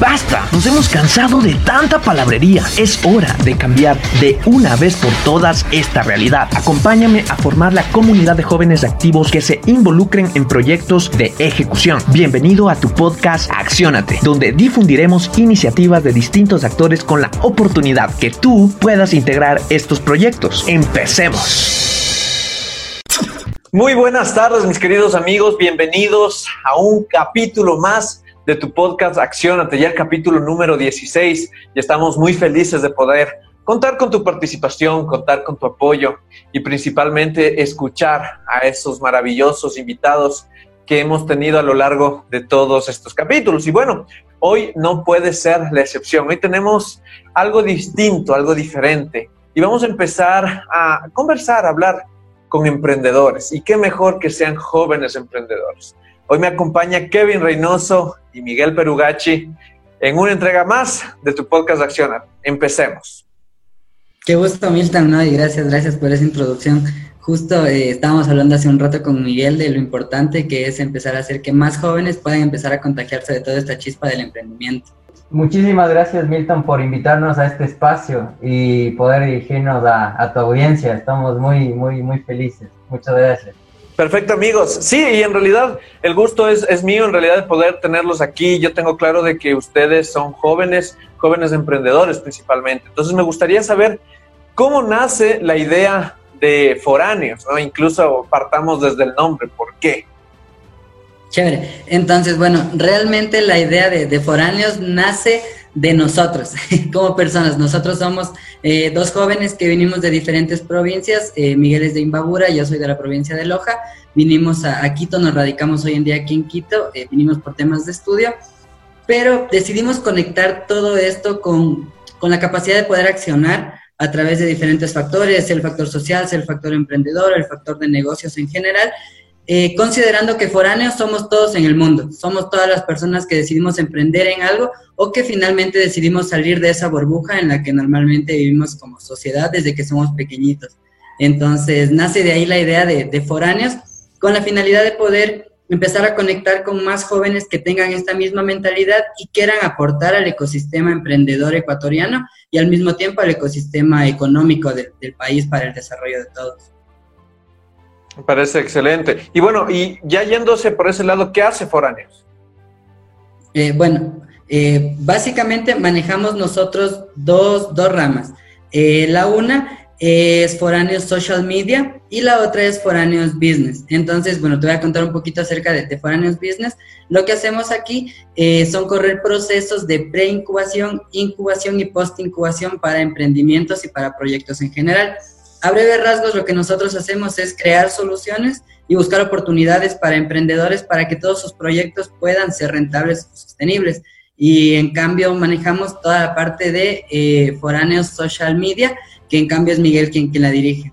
¡Basta! Nos hemos cansado de tanta palabrería. Es hora de cambiar de una vez por todas esta realidad. Acompáñame a formar la comunidad de jóvenes activos que se involucren en proyectos de ejecución. Bienvenido a tu podcast Acciónate, donde difundiremos iniciativas de distintos actores con la oportunidad que tú puedas integrar estos proyectos. Empecemos. Muy buenas tardes, mis queridos amigos. Bienvenidos a un capítulo más de tu podcast Acciónate, ya el capítulo número 16 y estamos muy felices de poder contar con tu participación, contar con tu apoyo y principalmente escuchar a esos maravillosos invitados que hemos tenido a lo largo de todos estos capítulos. Y bueno, hoy no puede ser la excepción. Hoy tenemos algo distinto, algo diferente. Y vamos a empezar a conversar, a hablar con emprendedores. Y qué mejor que sean jóvenes emprendedores. Hoy me acompaña Kevin Reynoso y Miguel Perugachi en una entrega más de tu podcast Accionar. Empecemos. Qué gusto, Milton, ¿no? Y gracias, gracias por esa introducción. Justo eh, estábamos hablando hace un rato con Miguel de lo importante que es empezar a hacer que más jóvenes puedan empezar a contagiarse de toda esta chispa del emprendimiento. Muchísimas gracias, Milton, por invitarnos a este espacio y poder dirigirnos a, a tu audiencia. Estamos muy, muy, muy felices. Muchas gracias. Perfecto, amigos. Sí, y en realidad el gusto es, es, mío, en realidad, de poder tenerlos aquí. Yo tengo claro de que ustedes son jóvenes, jóvenes emprendedores principalmente. Entonces me gustaría saber cómo nace la idea de foráneos, ¿no? Incluso partamos desde el nombre, ¿por qué? Chévere. Entonces, bueno, realmente la idea de, de foráneos nace de nosotros como personas.Nosotros somos eh, dos jóvenes que vinimos de diferentes provincias. Eh, Miguel es de Imbabura, yo soy de la provincia de Loja. Vinimos a, Quito, nos radicamos hoy en día aquí en Quito, eh, vinimos por temas de estudio, pero decidimos conectar todo esto con, con la capacidad de poder accionar a través de diferentes factores, el factor social, el factor emprendedor, el factor de negocios en general, eh, considerando que foráneos somos todos en el mundo, somos todas las personas que decidimos emprender en algo o que finalmente decidimos salir de esa burbuja en la que normalmente vivimos como sociedad desde que somos pequeñitos. Entonces, nace de ahí la idea de, foráneos con la finalidad de poder empezar a conectar con más jóvenes que tengan esta misma mentalidad y quieran aportar al ecosistema emprendedor ecuatoriano y al mismo tiempo al ecosistema económico de, del país para el desarrollo de todos. Me parece excelente. Y bueno, y ya yéndose por ese lado, ¿qué hace Foráneos? Eh, bueno, eh, básicamente manejamos nosotros dos, dos ramas. Eh, la una es Foráneos Social Media y la otra es Foráneos Business. Entonces, bueno, te voy a contar un poquito acerca de, de Foráneos Business. Lo que hacemos aquí eh, son correr procesos de pre-incubación, incubación y post-incubación para emprendimientos y para proyectos en general. A breve rasgos, lo que nosotros hacemos es crear soluciones y buscar oportunidades para emprendedores para que todos sus proyectos puedan ser rentables y sostenibles. Y en cambio manejamos toda la parte de eh, foráneos social media, que en cambio es Miguel quien, la dirige.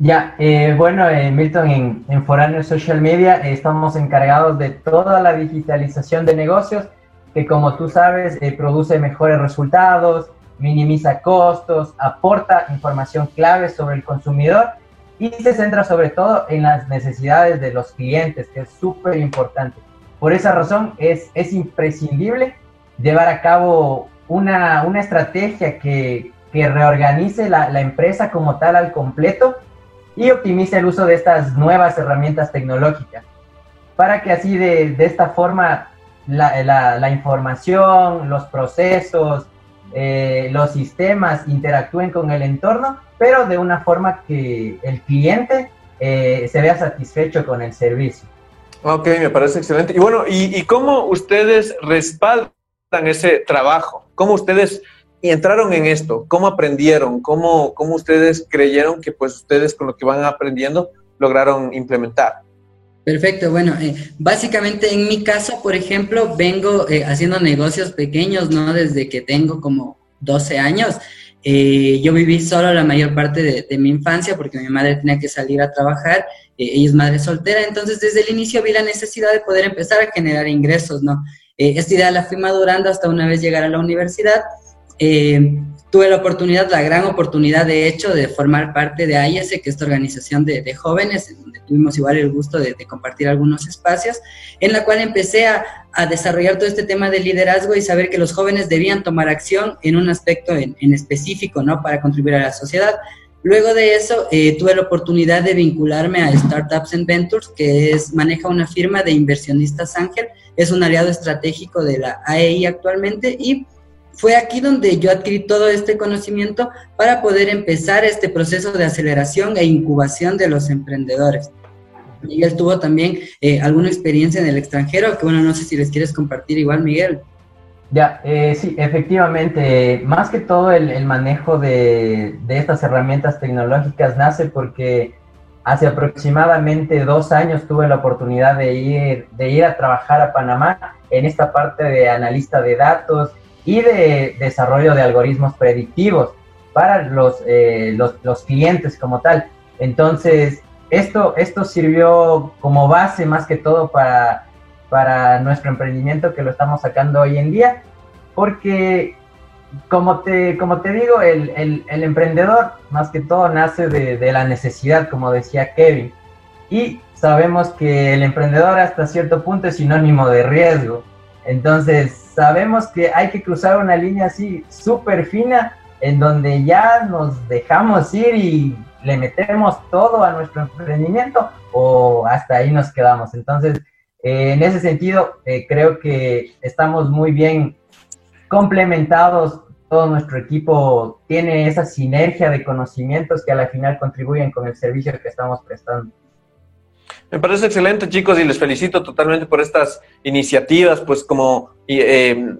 Ya, eh, bueno, eh, Milton, en, en Social Media eh, estamos encargados de toda la digitalización de negocios, que como tú sabes, produce mejores resultados, minimiza costos, aporta información clave sobre el consumidor y se centra sobre todo en las necesidades de los clientes, que es súper importante. Por esa razón es, es imprescindible llevar a cabo una, una estrategia que, que reorganice la, la, empresa como tal al completo y optimice el uso de estas nuevas herramientas tecnológicas para que así de, de esta forma la, la, la información, los procesos, eh, los sistemas interactúen con el entorno, pero de una forma que el cliente eh, se vea satisfecho con el servicio. Ok, me parece excelente. Y bueno, ¿y, y cómo ustedes respaldan ese trabajo? ¿Cómo ustedes entraron en esto? ¿Cómo aprendieron? ¿Cómo, cómo ustedes creyeron que pues ustedes con lo que van aprendiendo lograron implementar? Perfecto, bueno, eh, básicamente en mi caso, por ejemplo, vengo eh, haciendo negocios pequeños, ¿no? Desde que tengo como 12 años. Eh, yo viví solo la mayor parte de, de, mi infancia porque mi madre tenía que salir a trabajar, ella es madre soltera, entonces desde el inicio vi la necesidad de poder empezar a generar ingresos, ¿no? esta idea la fui madurando hasta una vez llegar a la universidad. Tuve la oportunidad, la gran oportunidad de hecho de formar parte de AIS, que es esta organización de, jóvenes, donde tuvimos igual el gusto de, compartir algunos espacios, en la cual empecé a, desarrollar todo este tema de liderazgo y saber que los jóvenes debían tomar acción en un aspecto en, específico, ¿no? Para contribuir a la sociedad. Luego de eso, eh, tuve la oportunidad de vincularme a Startups and Ventures, que es, maneja una firma de inversionistas Ángel, es un aliado estratégico de la AEI actualmente y fue aquí donde yo adquirí todo este conocimiento para poder empezar este proceso de aceleración e incubación de los emprendedores. Miguel tuvo también eh, alguna experiencia en el extranjero, que bueno, no sé si les quieres compartir igual, Miguel. Ya, eh, sí, efectivamente, más que todo el, manejo de, de, estas herramientas tecnológicas nace porque hace aproximadamente dos años tuve la oportunidad de ir, de ir a trabajar a Panamá en esta parte de analista de datos y de desarrollo de algoritmos predictivos para los, eh, los, clientes como tal. Entonces, esto, esto sirvió como base más que todo para, para nuestro emprendimiento que lo estamos sacando hoy en día, porque como te, como te digo, el, el, emprendedor más que todo nace de, de, la necesidad, como decía Kevin, y sabemos que el emprendedor hasta cierto punto es sinónimo de riesgo. Entonces, sabemos que hay que cruzar una línea así súper fina en donde ya nos dejamos ir y le metemos todo a nuestro emprendimiento o hasta ahí nos quedamos. Entonces, eh, en ese sentido, eh, creo que estamos muy bien complementados. Todo nuestro equipo tiene esa sinergia de conocimientos que a la final contribuyen con el servicio que estamos prestando. Me parece excelente, chicos, y les felicito totalmente por estas iniciativas, pues como eh,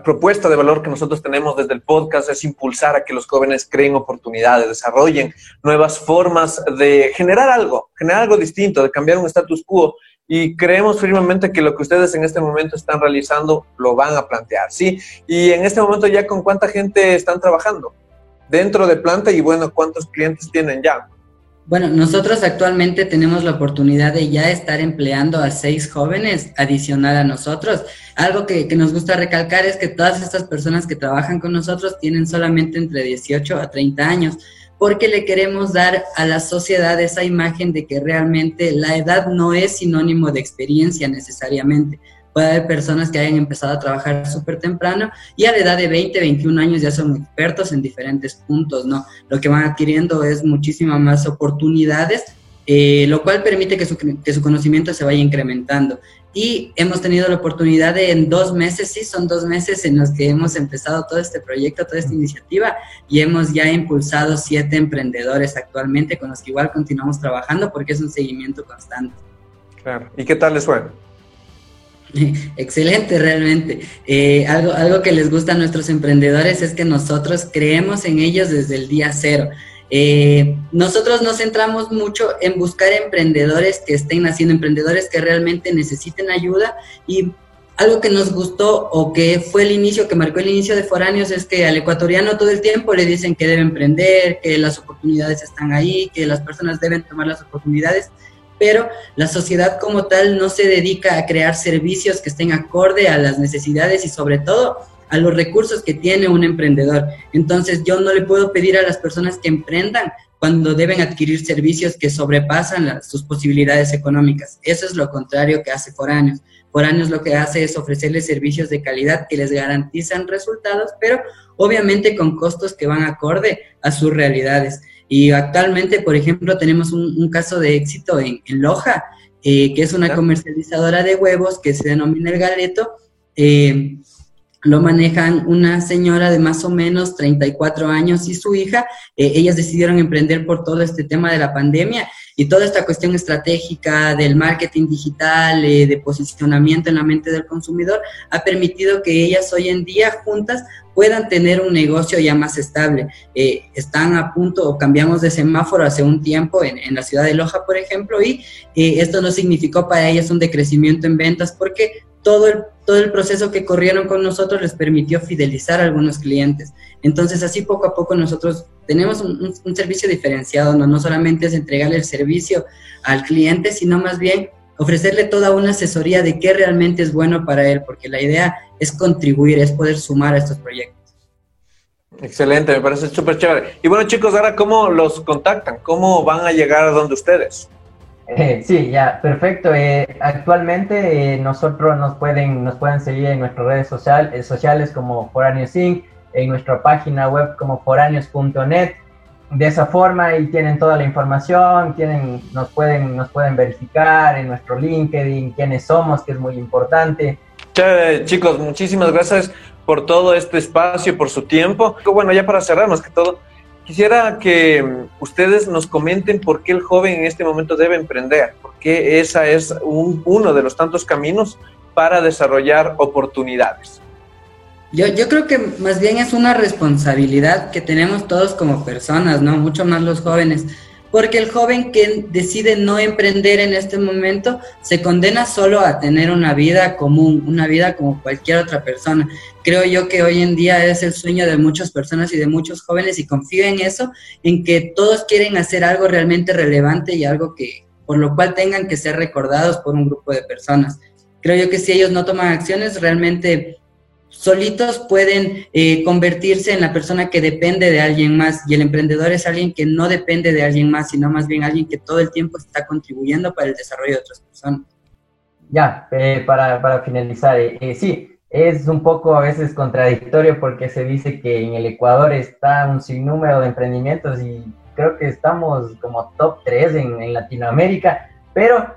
propuesta de valor que nosotros tenemos desde el podcast es impulsar a que los jóvenes creen oportunidades, desarrollen nuevas formas de generar algo, generar algo distinto, de cambiar un status quo. Y creemos firmemente que lo que ustedes en este momento están realizando lo van a plantear, ¿sí? Y en este momento ya con cuánta gente están trabajando dentro de planta y bueno, cuántos clientes tienen ya. Bueno, nosotros actualmente tenemos la oportunidad de ya estar empleando a seis jóvenes adicional a nosotros. Algo que, nos gusta recalcar es que todas estas personas que trabajan con nosotros tienen solamente entre 18 a 30 años, porque le queremos dar a la sociedad esa imagen de que realmente la edad no es sinónimo de experiencia necesariamente puede haber personas que hayan empezado a trabajar súper temprano y a la edad de 20, 21 años ya son expertos en diferentes puntos, ¿no? Lo que van adquiriendo es muchísimas más oportunidades, eh, lo cual permite que su, que su conocimiento se vaya incrementando. Y hemos tenido la oportunidad de en dos meses, sí, son dos meses en los que hemos empezado todo este proyecto, toda esta iniciativa y hemos ya impulsado siete emprendedores actualmente con los que igual continuamos trabajando porque es un seguimiento constante. Claro. ¿Y qué tal les fue? Excelente, realmente. Eh, algo, algo que les gusta a nuestros emprendedores es que nosotros creemos en ellos desde el día cero. Eh, nosotros nos centramos mucho en buscar emprendedores que estén haciendo, emprendedores que realmente necesiten ayuda y algo que nos gustó o que fue el inicio, que marcó el inicio de Foráneos es que al ecuatoriano todo el tiempo le dicen que debe emprender, que las oportunidades están ahí, que las personas deben tomar las oportunidades pero la sociedad como tal no se dedica a crear servicios que estén acorde a las necesidades y sobre todo a los recursos que tiene un emprendedor. Entonces yo no le puedo pedir a las personas que emprendan cuando deben adquirir servicios que sobrepasan sus posibilidades económicas. Eso es lo contrario que hace Foráneos. Foráneos lo que hace es ofrecerles servicios de calidad que les garantizan resultados, pero obviamente con costos que van acorde a sus realidades. Y actualmente, por ejemplo, tenemos un, caso de éxito en, Loja, eh, que es una comercializadora de huevos que se denomina El Galeto. Eh, lo manejan una señora de más o menos 34 años y su hija. Eh, ellas decidieron emprender por todo este tema de la pandemia y toda esta cuestión estratégica del marketing digital, de posicionamiento en la mente del consumidor, ha permitido que ellas hoy en día juntas puedan tener un negocio ya más estable. Eh, están a punto o cambiamos de semáforo hace un tiempo en, en la ciudad de Loja, por ejemplo, y eh, esto no significó para ellas un decrecimiento en ventas porque todo el, todo el proceso que corrieron con nosotros les permitió fidelizar a algunos clientes. Entonces, así poco a poco nosotros tenemos un, un servicio diferenciado, ¿no? no solamente es entregarle el servicio al cliente, sino más bien ofrecerle toda una asesoría de qué realmente es bueno para él, porque la idea es contribuir, es poder sumar a estos proyectos. Excelente, me parece súper chévere. Y bueno, chicos, ahora, ¿cómo los contactan? ¿Cómo van a llegar a donde ustedes? Eh, sí, ya, perfecto. Eh, actualmente eh, nosotros nos pueden, nos pueden seguir en nuestras redes social, sociales como Foráneos Inc., en nuestra página web como foráneos.net. De esa forma y tienen toda la información, tienen, nos, pueden, nos pueden verificar en nuestro LinkedIn quiénes somos, que es muy importante. Chévere, chicos, muchísimas gracias por todo este espacio, por su tiempo. Bueno, ya para cerrar, más que todo, Quisiera que mm, ustedes nos comenten por qué el joven en este momento debe emprender, porque esa es uno de los tantos caminos para desarrollar oportunidades. Yo, yo creo que más bien es una responsabilidad que tenemos todos como personas, ¿no? Mucho más los jóvenes porque el joven que decide no emprender en este momento se condena solo a tener una vida común, una vida como cualquier otra persona. Creo yo que hoy en día es el sueño de muchas personas y de muchos jóvenes y confío en eso, en que todos quieren hacer algo realmente relevante y algo que por lo cual tengan que ser recordados por un grupo de personas. Creo yo que si ellos no toman acciones, realmente solitos pueden eh, convertirse en la persona que depende de alguien más y el emprendedor es alguien que no depende de alguien más, sino más bien alguien que todo el tiempo está contribuyendo para el desarrollo de otras personas. Ya, eh, para, para, finalizar, eh, sí, es un poco a veces contradictorio porque se dice que en el Ecuador está un sinnúmero de emprendimientos y creo que estamos como top 3 en, en Latinoamérica, pero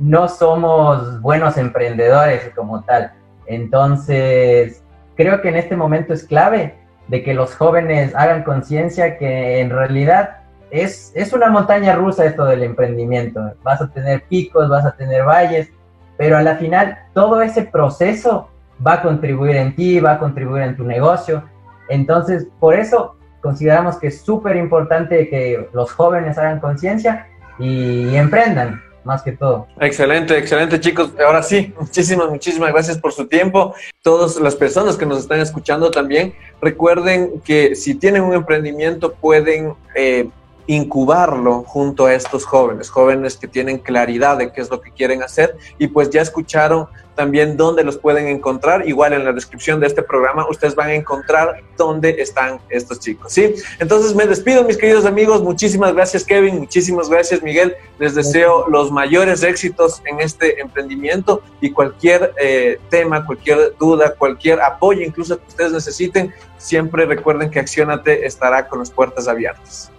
no somos buenos emprendedores como tal. Entonces, creo que en este momento es clave de que los jóvenes hagan conciencia que en realidad es, es una montaña rusa esto del emprendimiento. Vas a tener picos, vas a tener valles, pero a la final todo ese proceso va a contribuir en ti, va a contribuir en tu negocio. Entonces, por eso consideramos que es súper importante que los jóvenes hagan conciencia y emprendan más que todo. Excelente, excelente chicos. Ahora sí, muchísimas, muchísimas gracias por su tiempo. Todas las personas que nos están escuchando también, recuerden que si tienen un emprendimiento pueden eh, incubarlo junto a estos jóvenes, jóvenes que tienen claridad de qué es lo que quieren hacer y pues ya escucharon también dónde los pueden encontrar. Igual en la descripción de este programa ustedes van a encontrar dónde están estos chicos, ¿sí? Entonces me despido, mis queridos amigos. Muchísimas gracias, Kevin. Muchísimas gracias, Miguel. Les deseo los mayores éxitos en este emprendimiento y cualquier eh, tema, cualquier duda, cualquier apoyo, incluso que ustedes necesiten, siempre recuerden que Accionate estará con las puertas abiertas.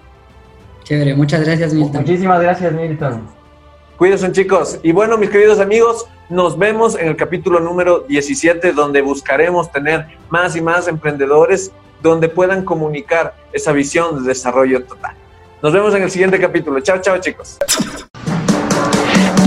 Chévere, muchas gracias, Milton. Muchísimas gracias, Milton. Cuídense, chicos. Y bueno, mis queridos amigos, nos vemos en el capítulo número 17, donde buscaremos tener más y más emprendedores donde puedan comunicar esa visión de desarrollo total. Nos vemos en el siguiente capítulo. Chao, chao, chicos.